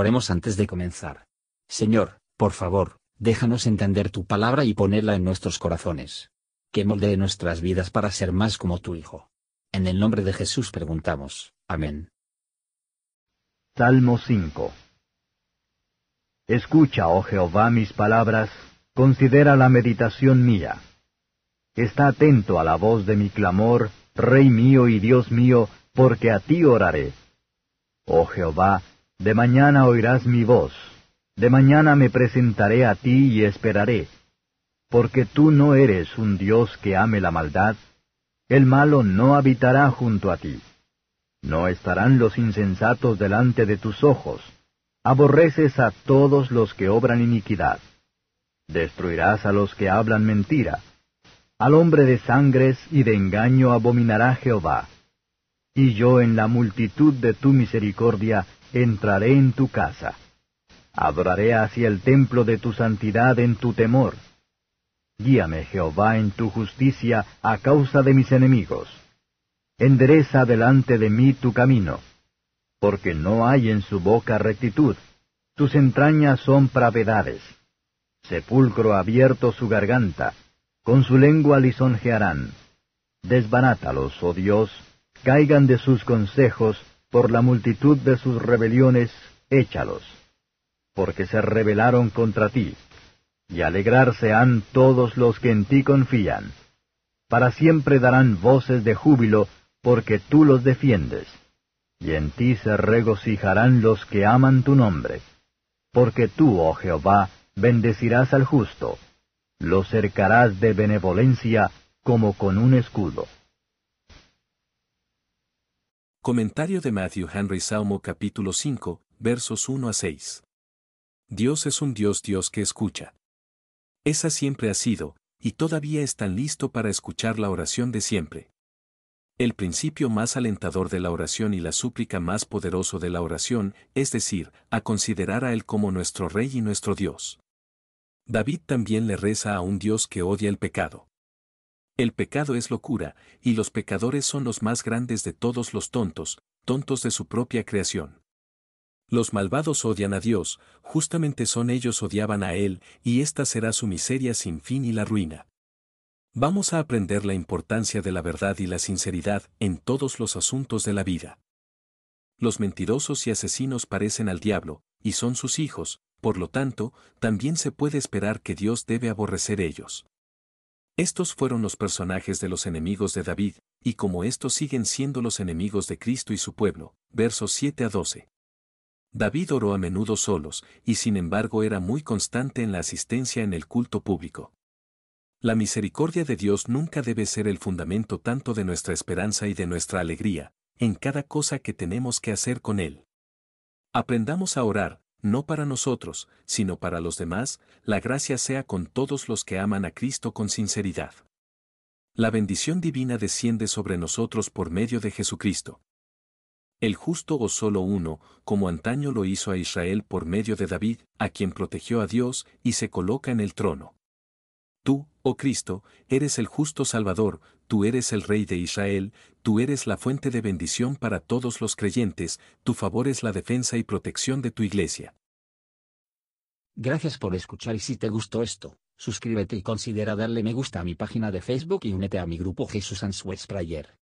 Oremos antes de comenzar. Señor, por favor, déjanos entender tu palabra y ponerla en nuestros corazones. Que moldee nuestras vidas para ser más como tu Hijo. En el nombre de Jesús preguntamos. Amén. Salmo 5 Escucha, oh Jehová, mis palabras, considera la meditación mía. Está atento a la voz de mi clamor, Rey mío y Dios mío, porque a ti oraré. Oh Jehová, de mañana oirás mi voz, de mañana me presentaré a ti y esperaré, porque tú no eres un Dios que ame la maldad, el malo no habitará junto a ti. No estarán los insensatos delante de tus ojos. Aborreces a todos los que obran iniquidad. Destruirás a los que hablan mentira. Al hombre de sangres y de engaño abominará Jehová. Y yo en la multitud de tu misericordia entraré en tu casa. Adoraré hacia el templo de tu santidad en tu temor. Guíame, Jehová, en tu justicia a causa de mis enemigos. Endereza delante de mí tu camino, porque no hay en su boca rectitud, tus entrañas son pravedades. Sepulcro abierto su garganta, con su lengua lisonjearán. Desbarátalos, oh Dios, caigan de sus consejos, por la multitud de sus rebeliones, échalos. Porque se rebelaron contra ti, y alegrarse han todos los que en ti confían. Para siempre darán voces de júbilo, porque tú los defiendes. Y en ti se regocijarán los que aman tu nombre. Porque tú, oh Jehová, bendecirás al justo, lo cercarás de benevolencia como con un escudo. Comentario de Matthew Henry Salmo capítulo 5, versos 1 a 6. Dios es un Dios Dios que escucha. Esa siempre ha sido, y todavía es tan listo para escuchar la oración de siempre. El principio más alentador de la oración y la súplica más poderoso de la oración, es decir, a considerar a Él como nuestro Rey y nuestro Dios. David también le reza a un Dios que odia el pecado. El pecado es locura, y los pecadores son los más grandes de todos los tontos, tontos de su propia creación. Los malvados odian a Dios, justamente son ellos odiaban a Él, y esta será su miseria sin fin y la ruina. Vamos a aprender la importancia de la verdad y la sinceridad en todos los asuntos de la vida. Los mentirosos y asesinos parecen al diablo, y son sus hijos, por lo tanto, también se puede esperar que Dios debe aborrecer ellos. Estos fueron los personajes de los enemigos de David, y como estos siguen siendo los enemigos de Cristo y su pueblo, versos 7 a 12. David oró a menudo solos, y sin embargo era muy constante en la asistencia en el culto público. La misericordia de Dios nunca debe ser el fundamento tanto de nuestra esperanza y de nuestra alegría, en cada cosa que tenemos que hacer con Él. Aprendamos a orar, no para nosotros, sino para los demás, la gracia sea con todos los que aman a Cristo con sinceridad. La bendición divina desciende sobre nosotros por medio de Jesucristo. El justo o solo uno, como antaño lo hizo a Israel por medio de David, a quien protegió a Dios y se coloca en el trono. Tú, oh Cristo, eres el justo Salvador, tú eres el Rey de Israel, tú eres la fuente de bendición para todos los creyentes, tu favor es la defensa y protección de tu iglesia. Gracias por escuchar y si te gustó esto, suscríbete y considera darle me gusta a mi página de Facebook y únete a mi grupo Jesús Answers Prayer.